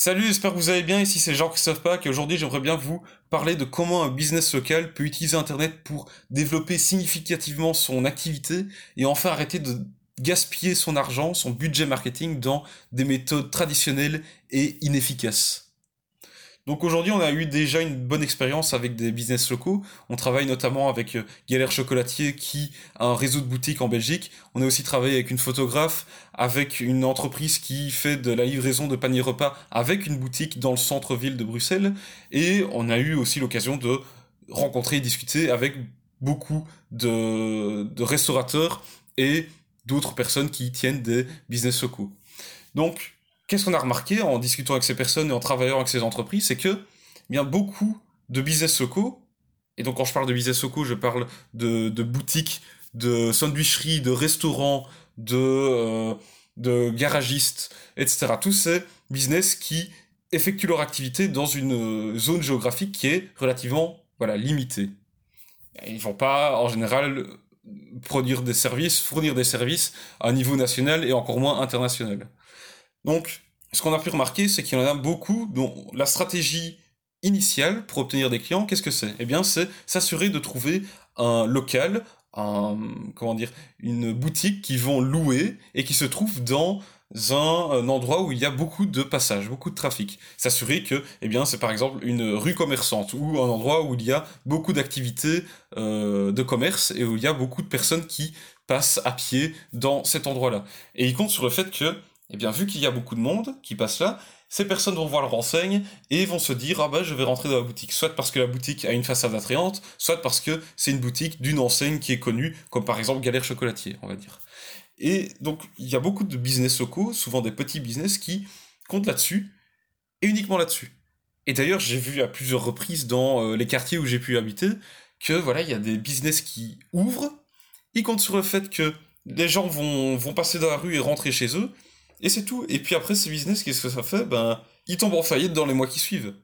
Salut, j'espère que vous allez bien. Ici c'est Jean-Christophe Pack et aujourd'hui j'aimerais bien vous parler de comment un business local peut utiliser Internet pour développer significativement son activité et enfin arrêter de gaspiller son argent, son budget marketing dans des méthodes traditionnelles et inefficaces. Donc aujourd'hui, on a eu déjà une bonne expérience avec des business locaux. On travaille notamment avec euh, Galère Chocolatier qui a un réseau de boutiques en Belgique. On a aussi travaillé avec une photographe, avec une entreprise qui fait de la livraison de paniers repas avec une boutique dans le centre-ville de Bruxelles. Et on a eu aussi l'occasion de rencontrer et discuter avec beaucoup de, de restaurateurs et d'autres personnes qui tiennent des business locaux. Donc, qu'est-ce qu'on a remarqué en discutant avec ces personnes et en travaillant avec ces entreprises, c'est que eh bien beaucoup de business locaux, et donc quand je parle de business locaux, je parle de, boutiques, de sandwicheries, de restaurants, de, euh, garagistes, etc. Tous ces business qui effectuent leur activité dans une zone géographique qui est relativement voilà, limitée. Ils vont pas, en général, produire des services, fournir des services à un niveau national et encore moins international. Donc, ce qu'on a pu remarquer, c'est qu'il y en a beaucoup dont la stratégie initiale pour obtenir des clients, qu'est-ce que c'est? Eh bien, c'est s'assurer de trouver un local, un, comment dire, une boutique qui vont louer et qui se trouve dans un, endroit où il y a beaucoup de passages, beaucoup de trafic. S'assurer que, eh bien, c'est par exemple une rue commerçante ou un endroit où il y a beaucoup d'activités euh, de commerce et où il y a beaucoup de personnes qui passent à pied dans cet endroit-là. Et il compte sur le fait que eh bien, vu qu'il y a beaucoup de monde qui passe là, ces personnes vont voir leur enseigne et vont se dire ah ben je vais rentrer dans la boutique soit parce que la boutique a une façade attrayante soit parce que c'est une boutique d'une enseigne qui est connue comme par exemple Galère Chocolatier on va dire. Et donc il y a beaucoup de business locaux souvent des petits business qui comptent là-dessus et uniquement là-dessus. Et d'ailleurs j'ai vu à plusieurs reprises dans euh, les quartiers où j'ai pu habiter que voilà il y a des business qui ouvrent. Ils comptent sur le fait que les gens vont, vont passer dans la rue et rentrer chez eux et c'est tout. Et puis après, ce business, qu'est-ce que ça fait? Ben, il tombe en faillite dans les mois qui suivent.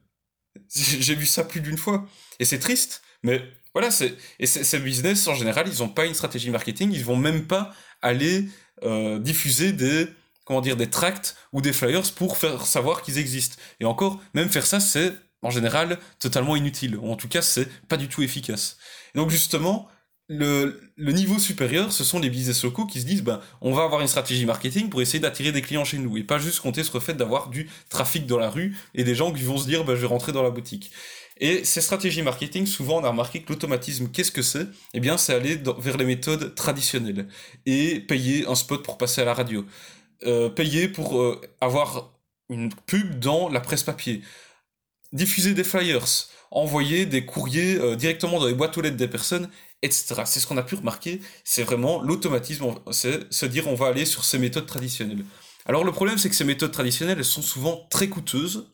J'ai vu ça plus d'une fois. Et c'est triste, mais voilà, c'est et ces business en général, ils n'ont pas une stratégie marketing, ils vont même pas aller euh, diffuser des comment dire des tracts ou des flyers pour faire savoir qu'ils existent. Et encore, même faire ça, c'est en général totalement inutile. Ou en tout cas, c'est pas du tout efficace. Et donc justement, le, niveau supérieur, ce sont les business locaux qui se disent, ben, on va avoir une stratégie marketing pour essayer d'attirer des clients chez nous et pas juste compter sur le fait d'avoir du trafic dans la rue et des gens qui vont se dire, ben, je vais rentrer dans la boutique. Et ces stratégies marketing, souvent, on a remarqué que l'automatisme, qu'est-ce que c'est? Eh bien, c'est aller vers les méthodes traditionnelles et payer un spot pour passer à la radio, euh, payer pour euh, avoir une pub dans la presse papier, diffuser des flyers, envoyer des courriers euh, directement dans les boîtes aux lettres des personnes C'est ce qu'on a pu remarquer, c'est vraiment l'automatisme, c'est se dire on va aller sur ces méthodes traditionnelles. Alors le problème c'est que ces méthodes traditionnelles, elles sont souvent très coûteuses,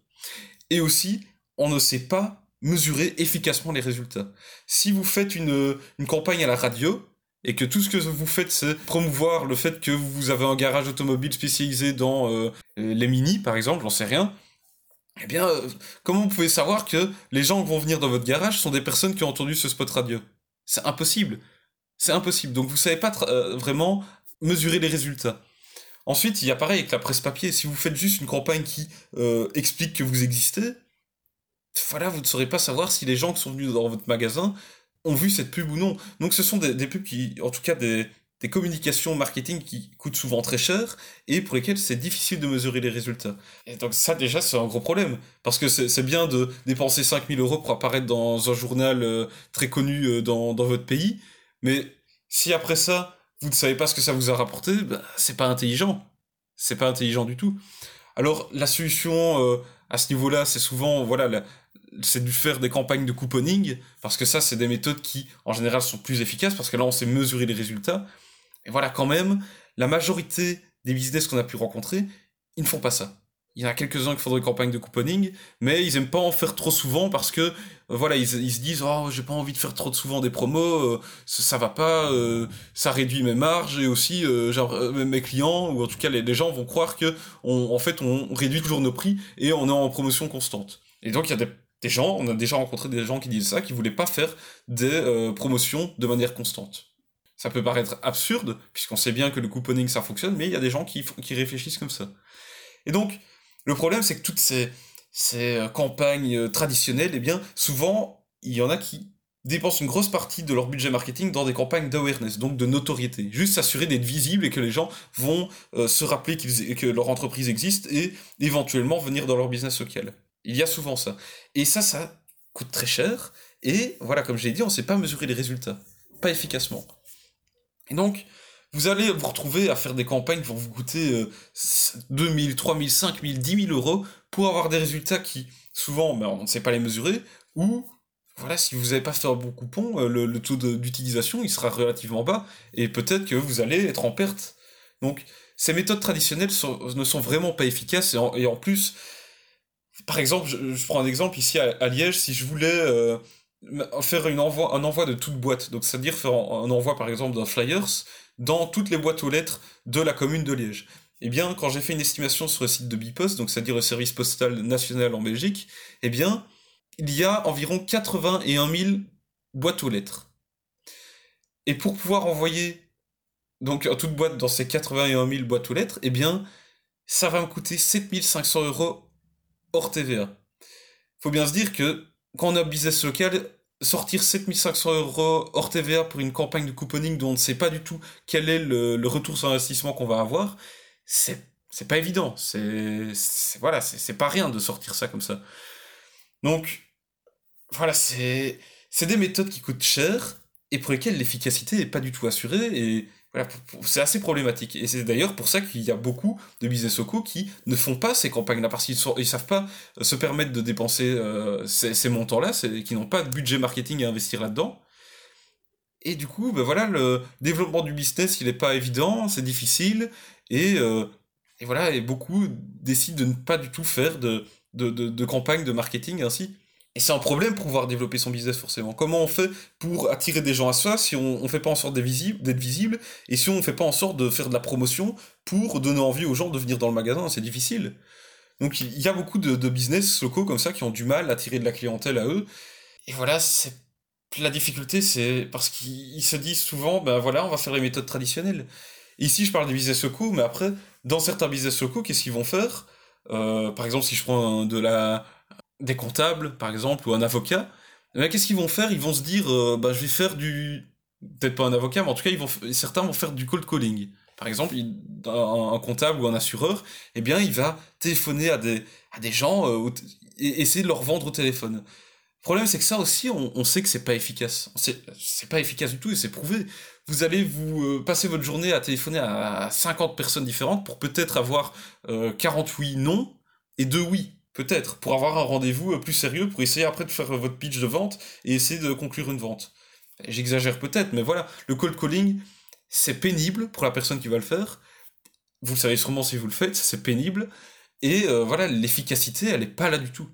et aussi on ne sait pas mesurer efficacement les résultats. Si vous faites une, campagne à la radio, et que tout ce que vous faites, c'est promouvoir le fait que vous avez un garage automobile spécialisé dans euh, les mini, par exemple, j'en sais rien, eh bien, euh, comment vous pouvez savoir que les gens qui vont venir dans votre garage sont des personnes qui ont entendu ce spot radio? C'est impossible. C'est impossible. Donc vous savez pas euh, vraiment mesurer les résultats. Ensuite, il y a pareil avec la presse papier. Si vous faites juste une campagne qui euh, explique que vous existez, voilà, vous ne saurez pas savoir si les gens qui sont venus dans votre magasin ont vu cette pub ou non. Donc ce sont des, pubs qui, en tout cas des, des, communications marketing qui coûtent souvent très cher et pour lesquelles c'est difficile de mesurer les résultats. Et donc ça déjà c'est un gros problème. Parce que c'est bien de dépenser 5000 euros pour apparaître dans un journal euh, très connu euh, dans, dans, votre pays, mais si après ça, vous ne savez pas ce que ça vous a rapporté, ben, c'est pas intelligent. C'est pas intelligent du tout. Alors la solution euh, à ce niveau-là, c'est souvent voilà c'est de faire des campagnes de couponing parce que ça c'est des méthodes qui en général sont plus efficaces parce que là on sait mesurer les résultats. Et voilà quand même la majorité des business qu'on a pu rencontrer, ils ne font pas ça. Il y en a quelques-uns qui font des campagnes de couponing, mais ils aiment pas en faire trop souvent parce que, euh, voilà, ils, se disent, oh, j'ai pas envie de faire trop souvent des promos, euh, ça, va pas, euh, ça réduit mes marges et aussi, genre, mes clients, ou en tout cas, les, gens vont croire que, en fait, on réduit toujours nos prix et on est en promotion constante. Et donc, il y a des, gens, on a déjà rencontré des gens qui disent ça, qui voulaient pas faire des promotions de manière constante. Ça peut paraître absurde, puisqu'on sait bien que le couponing ça fonctionne, mais il y a des gens qui, qui réfléchissent comme ça. Et donc, Le problème, c'est que toutes ces, ces euh, campagnes euh, traditionnelles, eh bien, souvent, il y en a qui dépensent une grosse partie de leur budget marketing dans des campagnes d'awareness, donc de notoriété. Juste s'assurer d'être visible et que les gens vont euh, se rappeler que leur entreprise existe et éventuellement venir dans leur business local. Il y a souvent ça. Et ça, ça coûte très cher. Et voilà, comme j'ai dit, on ne sait pas mesurer les résultats. Pas efficacement. Et donc, vous allez vous retrouver à faire des campagnes qui vont vous coûter 2000, 3000, 5000, 10 000 euros pour avoir des résultats qui, souvent, ben, on ne sait pas les mesurer, ou, voilà, si vous n'avez pas fait un bon coupon, euh, le, taux d'utilisation, il sera relativement bas, et peut-être que vous allez être en perte. Donc, ces méthodes traditionnelles ne sont vraiment pas efficaces, et en, plus, par exemple, je, prends un exemple ici à, Liège, si je voulais euh, faire une envoi, un envoi de toute boîte, donc c'est-à-dire faire un, envoi par exemple d'un flyers dans toutes les boîtes aux lettres de la commune de Liège. Eh bien, quand j'ai fait une estimation sur le site de Bipost, donc c'est-à-dire le service postal national en Belgique, eh bien, il y a environ 81 000 boîtes aux lettres. Et pour pouvoir envoyer donc toute boîte dans ces 81 000 boîtes aux lettres, eh bien, ça va me coûter 7500 euros hors TVA. Faut bien se dire que quand on a business local, sortir 7500 euros hors TVA pour une campagne de couponing dont on ne sait pas du tout quel est le, retour sur investissement qu'on va avoir, c'est c'est pas évident. C'est voilà, c'est pas rien de sortir ça comme ça. Donc voilà, c'est c'est des méthodes qui coûtent cher et pour lesquelles l'efficacité n'est pas du tout assurée et c'est assez problématique. Et c'est d'ailleurs pour ça qu'il y a beaucoup de business locaux qui ne font pas ces campagnes-là parce qu'ils ne savent pas se permettre de dépenser euh, ces, montants-là, qui n'ont pas de budget marketing à investir là-dedans. Et du coup, ben voilà, le développement du business, il n'est pas évident, c'est difficile, et, euh, et, voilà, et beaucoup décident de ne pas du tout faire de, de, de, de campagne de marketing ainsi. Et c'est un problème pour pouvoir développer son business forcément. Comment on fait pour attirer des gens à soi si on ne fait pas en sorte d'être visible, et si on ne fait pas en sorte de faire de la promotion pour donner envie aux gens de venir dans le magasin? C'est difficile. Donc il y a beaucoup de, business locaux comme ça qui ont du mal à attirer de la clientèle à eux. Et voilà, c'est la difficulté, c'est parce qu'ils se disent souvent, ben voilà, on va faire les méthodes traditionnelles. Ici, je parle des business locaux, mais après, dans certains business locaux, qu'est-ce qu'ils vont faire? Euh, Par exemple, si je prends de la des comptables, par exemple, ou un avocat, eh qu'est-ce qu'ils vont faire? Ils vont se dire, euh, bah, je vais faire du... Peut-être pas un avocat, mais en tout cas, ils vont... certains vont faire du cold calling. Par exemple, un, comptable ou un assureur, eh bien, il va téléphoner à des, à des gens euh, et essayer de leur vendre au téléphone. Le problème, c'est que ça aussi, on, sait que c'est pas efficace. C'est pas efficace du tout et c'est prouvé. Vous allez vous euh, passer votre journée à téléphoner à, 50 personnes différentes pour peut-être avoir 48 non et 2 oui. Peut-être, pour avoir un rendez-vous euh, plus sérieux, pour essayer après de faire euh, votre pitch de vente et essayer de conclure une vente. J'exagère peut-être, mais voilà, le cold calling, c'est pénible pour la personne qui va le faire. Vous le savez sûrement si vous le faites, c'est pénible. Et euh, voilà, l'efficacité, elle n'est pas là du tout.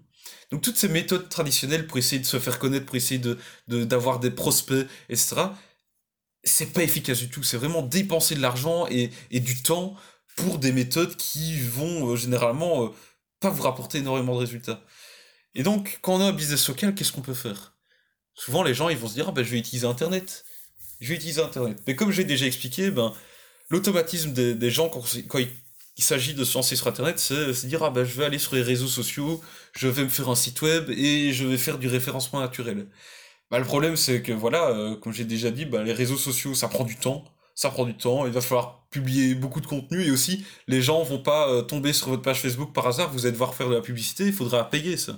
Donc toutes ces méthodes traditionnelles pour essayer de se faire connaître, pour essayer de d'avoir des prospects, etc., c'est pas efficace du tout. C'est vraiment dépenser de l'argent et, et, du temps pour des méthodes qui vont généralement pas vous rapporter énormément de résultats. Et donc, quand on a un business local, qu'est-ce qu'on peut faire? Souvent, les gens, ils vont se dire, ah ben, je vais utiliser Internet. Je vais utiliser Internet. Mais comme j'ai déjà expliqué, ben, l'automatisme des, gens, quand, il, s'agit de se lancer sur Internet, c'est se dire, ah ben, je vais aller sur les réseaux sociaux, je vais me faire un site web et je vais faire du référencement naturel. Ben, le problème, c'est que, voilà, euh, comme j'ai déjà dit, ben, les réseaux sociaux, ça prend du temps ça prend du temps, il va falloir publier beaucoup de contenu et aussi les gens vont pas euh, tomber sur votre page Facebook par hasard, vous allez devoir faire de la publicité, il faudra payer ça.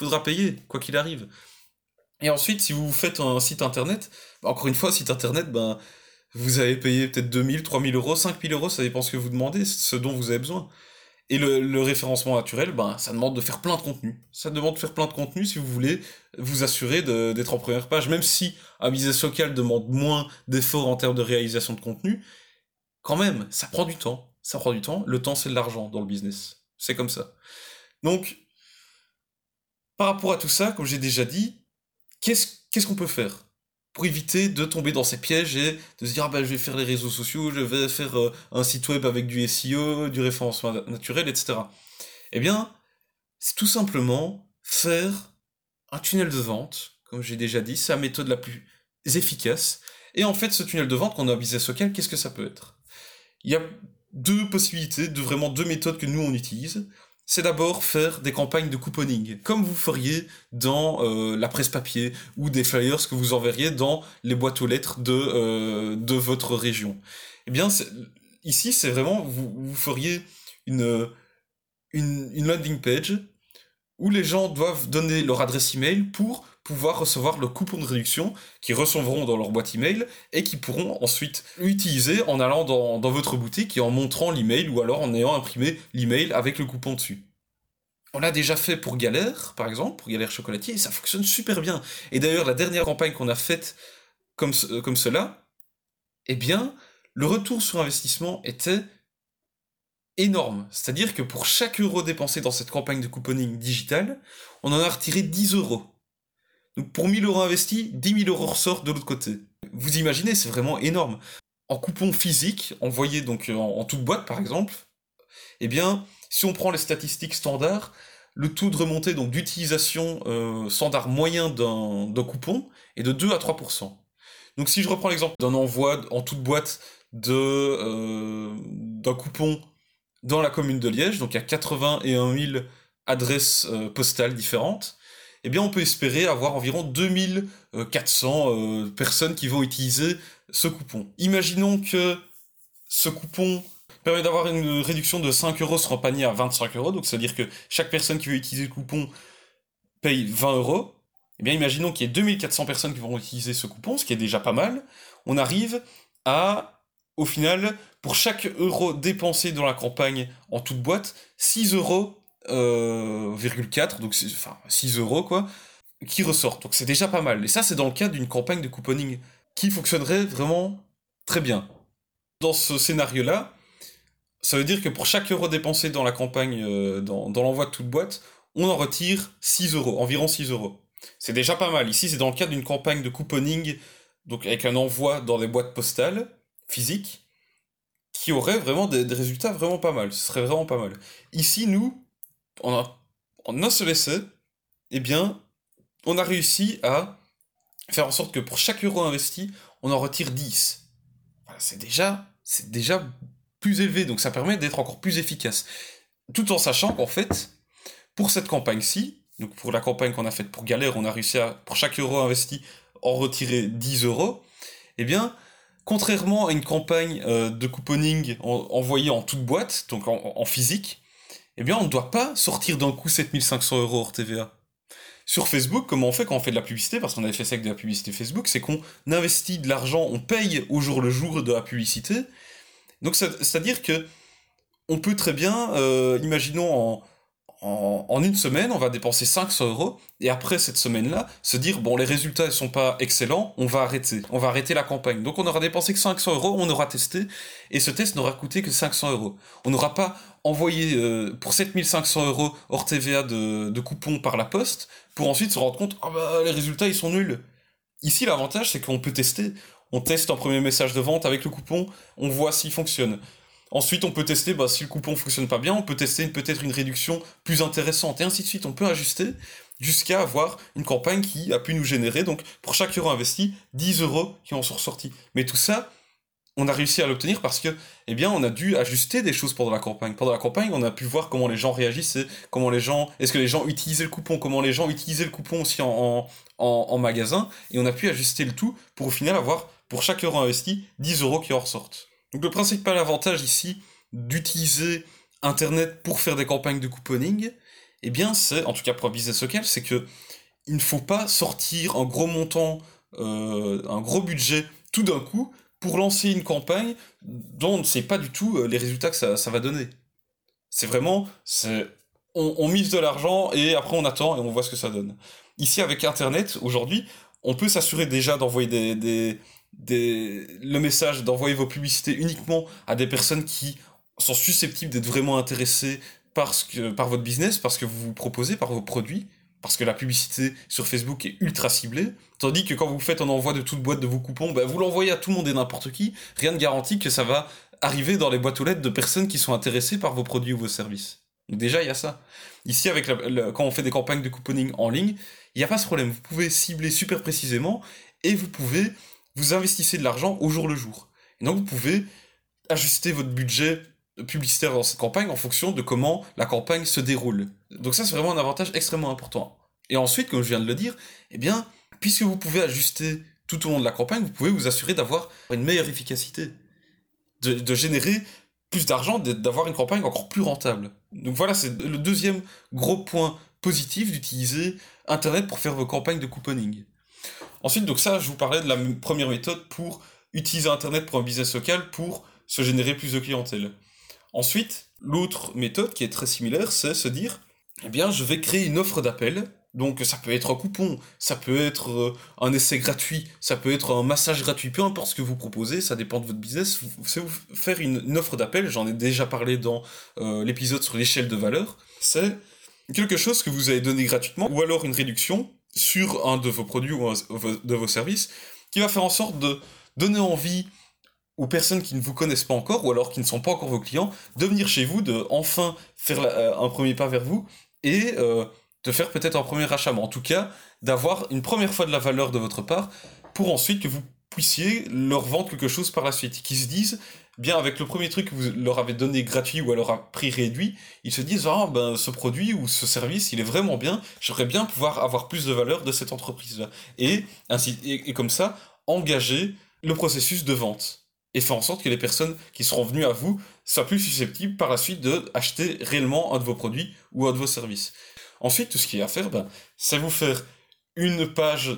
Il faudra payer, quoi qu'il arrive. Et ensuite, si vous faites un site internet, encore une fois, site internet, ben, vous avez payé peut-être 2000, 3000 euros, 5000 euros, ça dépend ce que vous demandez, ce dont vous avez besoin. Et le, référencement naturel, ben, ça demande de faire plein de contenu. Ça demande de faire plein de contenu si vous voulez vous assurer d'être en première page, même si un business local demande moins d'efforts en termes de réalisation de contenu, quand même, ça prend du temps. Ça prend du temps. Le temps, c'est de l'argent dans le business. C'est comme ça. Donc, par rapport à tout ça, comme j'ai déjà dit, qu'est-ce qu'on peut faire? Pour éviter de tomber dans ces pièges et de se dire ah ben, je vais faire les réseaux sociaux, je vais faire euh, un site web avec du SEO, du référencement naturel, etc. Eh bien, c'est tout simplement faire un tunnel de vente, comme j'ai déjà dit, c'est la méthode la plus efficace. Et en fait, ce tunnel de vente qu'on a en business local, qu'est-ce que ça peut être? Il y a deux possibilités, de vraiment deux méthodes que nous on utilise. C'est d'abord faire des campagnes de couponing, comme vous feriez dans euh, la presse papier ou des flyers que vous enverriez dans les boîtes aux lettres de, euh, de votre région. Eh bien, ici, c'est vraiment, vous, vous feriez une, une, une landing page où les gens doivent donner leur adresse email pour pouvoir recevoir le coupon de réduction qu'ils recevront dans leur boîte email et qui pourront ensuite l'utiliser en allant dans, votre boutique et en montrant l'email ou alors en ayant imprimé l'email avec le coupon dessus. On l'a déjà fait pour Galère, par exemple, pour Galère Chocolatier, et ça fonctionne super bien. Et d'ailleurs, la dernière campagne qu'on a faite comme, comme cela, eh bien, le retour sur investissement était énorme. C'est-à-dire que pour chaque euro dépensé dans cette campagne de couponing digital, on en a retiré 10 euros. Donc pour 1000 euros investis, 10 000 euros ressortent de l'autre côté. Vous imaginez, c'est vraiment énorme. En coupon physique, envoyé donc en, toute boîte par exemple, eh bien, si on prend les statistiques standards, le taux de remontée donc d'utilisation euh, standard moyen d'un coupon est de 2 à 3%. Donc si je reprends l'exemple d'un envoi en toute boîte de euh, d'un coupon dans la commune de Liège, donc il y a 81 000 adresses euh, postales différentes, eh on peut espérer avoir environ 2400 euh, personnes qui vont utiliser ce coupon. Imaginons que ce coupon permet d'avoir une réduction de 5 euros sur un panier à 25 euros, donc c'est-à-dire que chaque personne qui veut utiliser le coupon paye 20 euros. Eh bien imaginons qu'il y ait 2400 personnes qui vont utiliser ce coupon, ce qui est déjà pas mal. On arrive à, au final, pour chaque euro dépensé dans la campagne en toute boîte, 6 euros euh, 4, donc enfin 6 euros quoi, qui ressortent. Donc c'est déjà pas mal. Et ça, c'est dans le cadre d'une campagne de couponing qui fonctionnerait vraiment très bien. Dans ce scénario-là, ça veut dire que pour chaque euro dépensé dans la campagne, euh, dans, dans l'envoi de toute boîte, on en retire 6 euros, environ 6 euros. C'est déjà pas mal. Ici, c'est dans le cadre d'une campagne de couponing, donc avec un envoi dans des boîtes postales physiques, qui aurait vraiment des résultats vraiment pas mal. Ce serait vraiment pas mal. Ici, nous, en un seul essai, eh bien, on a réussi à faire en sorte que pour chaque euro investi, on en retire 10. c'est déjà, c'est déjà plus élevé, donc ça permet d'être encore plus efficace. Tout en sachant qu'en fait, pour cette campagne-ci, donc pour la campagne qu'on a faite pour Galère, on a réussi à, pour chaque euro investi, en retirer 10 euros, eh bien, contrairement à une campagne euh, de couponing envoyée en toute boîte, donc en physique, eh bien, on ne doit pas sortir d'un coup 7500 euros hors TVA. Sur Facebook, comment on fait quand on fait de la publicité, parce qu'on avait fait ça avec de la publicité Facebook, c'est qu'on investit de l'argent, on paye au jour le jour de la publicité. Donc, c'est-à-dire que on peut très bien, euh, imaginons en, en, une semaine, on va dépenser 500 euros, et après cette semaine-là, se dire, bon, les résultats ne sont pas excellents, on va arrêter. On va arrêter la campagne. Donc on aura dépensé que 500 euros, on aura testé, et ce test n'aura coûté que 500 euros. On n'aura pas envoyé euh, pour 7500 euros hors TVA de, de coupons par la poste, pour ensuite se rendre compte, ah bah les résultats ils sont nuls. Ici l'avantage c'est qu'on peut tester. On teste un premier message de vente avec le coupon, on voit s'il fonctionne. Ensuite, on peut tester, bah, si le coupon fonctionne pas bien, on peut tester peut-être une réduction plus intéressante, et ainsi de suite. On peut ajuster jusqu'à avoir une campagne qui a pu nous générer, donc pour chaque euro investi, 10 euros qui en sont ressortis. Mais tout ça, on a réussi à l'obtenir parce que, eh on a dû ajuster des choses pendant la campagne. Pendant la campagne, on a pu voir comment les gens réagissaient, comment les gens, est-ce que les gens utilisaient le coupon, comment les gens utilisaient le coupon aussi en, en magasin, et on a pu ajuster le tout pour au final avoir, pour chaque euro investi, 10 euros qui en ressortent. Donc le principal avantage ici d'utiliser Internet pour faire des campagnes de couponing, eh bien c'est, en tout cas pour un business local, c'est que il ne faut pas sortir un gros montant, euh, un gros budget tout d'un coup pour lancer une campagne dont on ne sait pas du tout euh, les résultats que ça, va donner. C'est vraiment, c'est, on, mise de l'argent et après on attend et on voit ce que ça donne. Ici avec Internet, aujourd'hui, on peut s'assurer déjà d'envoyer des le message d'envoyer vos publicités uniquement à des personnes qui sont susceptibles d'être vraiment intéressées par, que, par votre business, parce que vous vous proposez, par vos produits, parce que la publicité sur Facebook est ultra ciblée, tandis que quand vous faites un envoi de toute boîte de vos coupons, ben vous l'envoyez à tout le monde et n'importe qui, rien ne garantit que ça va arriver dans les boîtes aux lettres de personnes qui sont intéressées par vos produits ou vos services. Donc déjà, il y a ça. Ici, quand on fait des campagnes de couponing en ligne, il n'y a pas ce problème. Vous pouvez cibler super précisément et vous pouvez vous investissez de l'argent au jour le jour. Donc vous pouvez ajuster votre budget publicitaire dans cette campagne en fonction de comment la campagne se déroule. Donc ça, c'est vraiment un avantage extrêmement important. Et ensuite, comme je viens de le dire, eh bien, puisque vous pouvez ajuster tout au long de la campagne, vous pouvez vous assurer d'avoir une meilleure efficacité, de, générer plus d'argent, d'avoir une campagne encore plus rentable. Donc voilà, c'est le deuxième gros point positif d'utiliser Internet pour faire vos campagnes de couponing. Ensuite, donc ça, je vous parlais de la première méthode pour utiliser Internet pour un business local pour se générer plus de clientèle. Ensuite, l'autre méthode qui est très similaire, c'est se dire, eh bien, je vais créer une offre d'appel. Donc, ça peut être un coupon, ça peut être euh, un essai gratuit, ça peut être un massage gratuit, peu importe ce que vous proposez, ça dépend de votre business. Vous, vous faire une, offre d'appel, j'en ai déjà parlé dans euh, l'épisode sur l'échelle de valeur. C'est quelque chose que vous avez donné gratuitement, ou alors une réduction sur un de vos produits ou de vos services, qui va faire en sorte de donner envie aux personnes qui ne vous connaissent pas encore, ou alors qui ne sont pas encore vos clients, de venir chez vous, de enfin faire euh, un premier pas vers vous, et euh, de faire peut-être un premier achat, mais en tout cas, d'avoir une première fois de la valeur de votre part, pour ensuite que vous puissiez leur vendre quelque chose par la suite, qu'ils se disent, bien avec le premier truc que vous leur avez donné gratuit ou alors à prix réduit, ils se disent, ah ben ce produit ou ce service, il est vraiment bien, j'aimerais bien pouvoir avoir plus de valeur de cette entreprise-là. Et, ainsi, et comme ça, engager le processus de vente et faire en sorte que les personnes qui seront venues à vous soient plus susceptibles par la suite d'acheter réellement un de vos produits ou un de vos services. Ensuite, tout ce qu'il y a à faire, ben, c'est vous faire une page,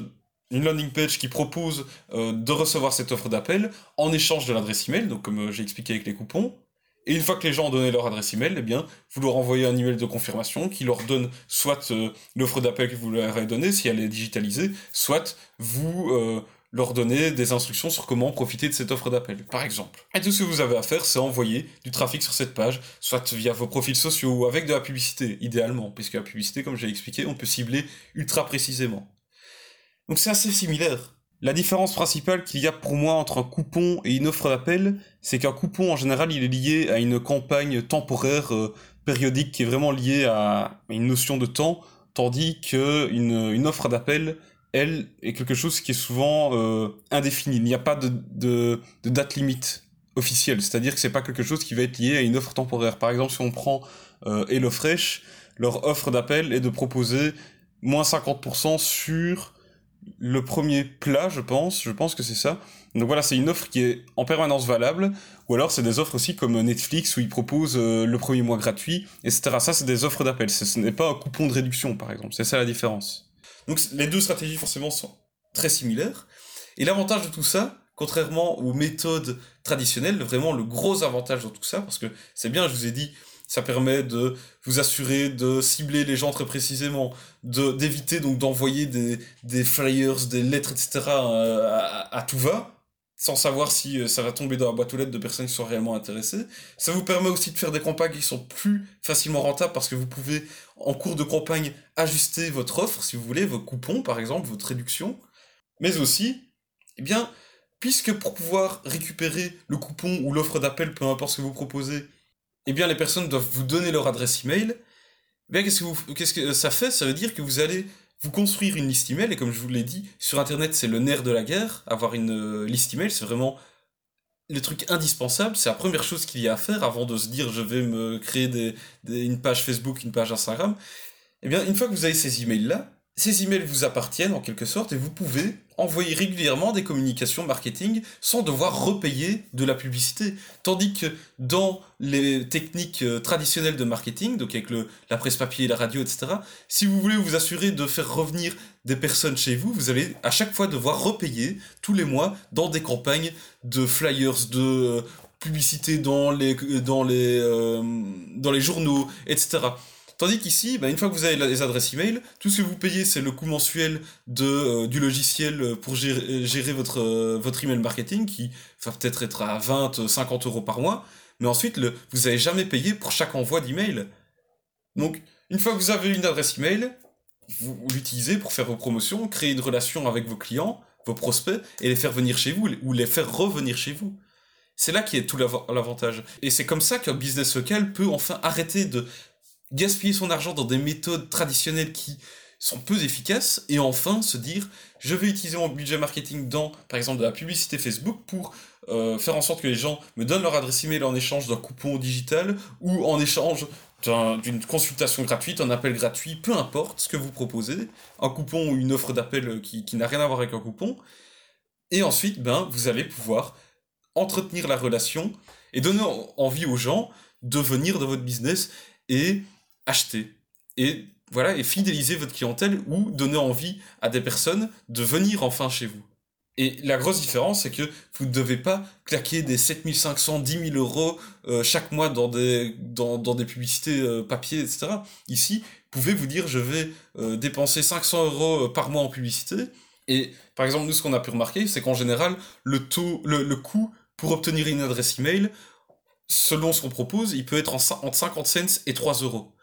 une landing page qui propose euh, de recevoir cette offre d'appel en échange de l'adresse email, donc comme euh, j'ai expliqué avec les coupons. Et une fois que les gens ont donné leur adresse email, eh bien, vous leur envoyez un email de confirmation qui leur donne soit euh, l'offre d'appel que vous leur avez donnée, si elle est digitalisée, soit vous leur donner des instructions sur comment profiter de cette offre d'appel, par exemple. Et tout ce que vous avez à faire, c'est envoyer du trafic sur cette page, soit via vos profils sociaux ou avec de la publicité, idéalement, puisque la publicité, comme j'ai expliqué, on peut cibler ultra précisément. Donc c'est assez similaire. La différence principale qu'il y a pour moi entre un coupon et une offre d'appel, c'est qu'un coupon en général il est lié à une campagne temporaire euh, périodique qui est vraiment liée à une notion de temps, tandis qu'une une offre d'appel, elle, est quelque chose qui est souvent euh, indéfini. Il n'y a pas de, date limite officielle, c'est-à-dire que c'est pas quelque chose qui va être lié à une offre temporaire. Par exemple, si on prend euh, HelloFresh, leur offre d'appel est de proposer moins 50% sur le premier plat, je pense. Je pense que c'est ça. Donc voilà, c'est une offre qui est en permanence valable. Ou alors c'est des offres aussi comme Netflix où ils proposent euh, le premier mois gratuit, etc. Ça, c'est des offres d'appel. Ce n'est pas un coupon de réduction, par exemple. C'est ça la différence. Donc les deux stratégies forcément sont très similaires. Et l'avantage de tout ça, contrairement aux méthodes traditionnelles, vraiment le gros avantage de tout ça, parce que c'est bien, je vous ai dit, ça permet de vous assurer de cibler les gens très précisément, d'éviter donc d'envoyer des, flyers, des lettres, etc. à, à tout va, sans savoir si euh, ça va tomber dans la boîte aux lettres de personnes qui sont réellement intéressées. Ça vous permet aussi de faire des campagnes qui sont plus facilement rentables parce que vous pouvez, en cours de campagne, ajuster votre offre, si vous voulez, vos coupons, par exemple, votre réduction. Mais aussi, eh bien, puisque pour pouvoir récupérer le coupon ou l'offre d'appel, peu importe ce que vous proposez, eh bien, les personnes doivent vous donner leur adresse email. Eh bien, qu'est-ce que, qu'est-ce que ça fait? Ça veut dire que vous allez vous construire une liste email, et comme je vous l'ai dit, sur Internet, c'est le nerf de la guerre. Avoir une euh, liste email, c'est vraiment le truc indispensable. C'est la première chose qu'il y a à faire avant de se dire je vais me créer des, une page Facebook, une page Instagram. Eh bien, une fois que vous avez ces emails-là, ces emails vous appartiennent en quelque sorte et vous pouvez envoyer régulièrement des communications marketing sans devoir repayer de la publicité. Tandis que dans les techniques euh, traditionnelles de marketing, donc avec le, la presse papier, la radio, etc., si vous voulez vous assurer de faire revenir des personnes chez vous, vous allez à chaque fois devoir repayer tous les mois dans des campagnes de flyers, de euh, publicité dans les, dans les, euh, dans les journaux, etc. Tandis qu'ici, bah, une fois que vous avez les adresses email, tout ce que vous payez, c'est le coût mensuel de, euh, du logiciel pour gérer, gérer votre, euh, votre email marketing, qui va peut-être être à 20, 50 euros par mois. Mais ensuite, le, vous n'avez jamais payé pour chaque envoi d'email. Donc, une fois que vous avez une adresse email, vous l'utilisez pour faire vos promotions, créer une relation avec vos clients, vos prospects, et les faire venir chez vous, ou les faire revenir chez vous. C'est là qui est tout l'avantage. Et c'est comme ça qu'un business local peut enfin arrêter de gaspiller son argent dans des méthodes traditionnelles qui sont peu efficaces, et enfin se dire, je vais utiliser mon budget marketing dans, par exemple, de la publicité Facebook pour euh, faire en sorte que les gens me donnent leur adresse email en échange d'un coupon digital ou en échange d'une consultation gratuite, un appel gratuit, peu importe ce que vous proposez, un coupon ou une offre d'appel qui, qui n'a rien à voir avec un coupon. Et ensuite, ben, vous allez pouvoir entretenir la relation et donner envie aux gens de venir dans votre business et acheter. Et voilà, et fidéliser votre clientèle ou donner envie à des personnes de venir enfin chez vous. Et la grosse différence, c'est que vous ne devez pas claquer des 7500, 10 000 euros euh, chaque mois dans des, dans, dans des publicités euh, papier, etc. Ici, vous pouvez vous dire, je vais euh, dépenser 500 euros par mois en publicité. Et par exemple, nous, ce qu'on a pu remarquer, c'est qu'en général, le taux, le, le coût pour obtenir une adresse email, selon ce qu'on propose, il peut être en, entre 50 cents et 3 euros.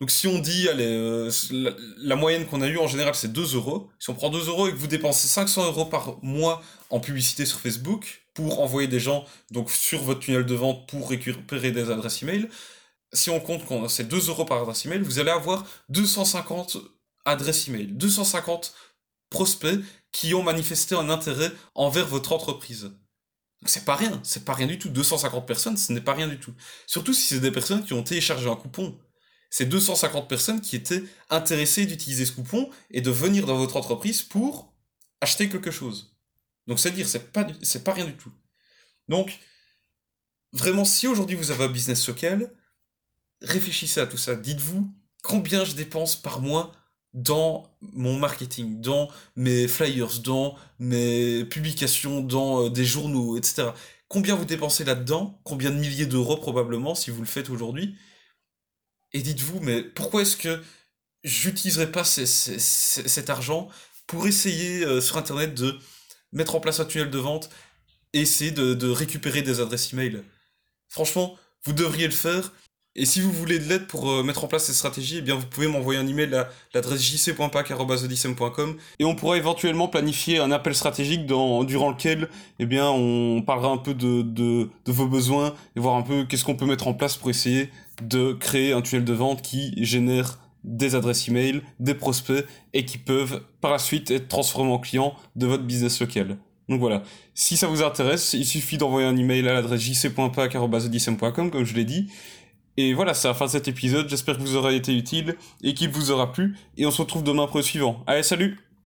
Donc si on dit, euh, la, moyenne qu'on a eue en général c'est 2 euros. Si on prend 2 euros et que vous dépensez 500 euros par mois en publicité sur Facebook pour envoyer des gens donc sur votre tunnel de vente pour récupérer des adresses email, si on compte qu'on c'est 2 euros par adresse email, vous allez avoir 250 adresses email, 250 prospects qui ont manifesté un intérêt envers votre entreprise. C'est pas rien, c'est pas rien du tout. 250 personnes, ce n'est pas rien du tout. Surtout si c'est des personnes qui ont téléchargé un coupon c'est 250 personnes qui étaient intéressées d'utiliser ce coupon et de venir dans votre entreprise pour acheter quelque chose. Donc c'est à dire, c'est pas, c'est pas rien du tout. Donc, vraiment, si aujourd'hui vous avez un business local, réfléchissez à tout ça. Dites-vous combien je dépense par mois dans mon marketing, dans mes flyers, dans mes publications, dans euh, des journaux, etc. Combien vous dépensez là-dedans? Combien de milliers d'euros probablement si vous le faites aujourd'hui? Et dites-vous, mais pourquoi est-ce que j'utiliserais pas cet argent pour essayer euh, sur Internet de mettre en place un tunnel de vente et essayer de, récupérer des adresses email? Franchement, vous devriez le faire. Et si vous voulez de l'aide pour euh, mettre en place ces stratégies, eh bien vous pouvez m'envoyer un email à l'adresse jc.pac.com et on pourra éventuellement planifier un appel stratégique durant lequel eh bien, on parlera un peu de vos besoins et voir un peu qu'est-ce qu'on peut mettre en place pour essayer de créer un tunnel de vente qui génère des adresses email, des prospects et qui peuvent par la suite être transformés en clients de votre business local. Donc voilà, si ça vous intéresse, il suffit d'envoyer un email à l'adresse jc.pac.com comme je l'ai dit. Et voilà, c'est la fin de cet épisode, j'espère que vous aurez été utile et qu'il vous aura plu, et on se retrouve demain pour le suivant. Allez, salut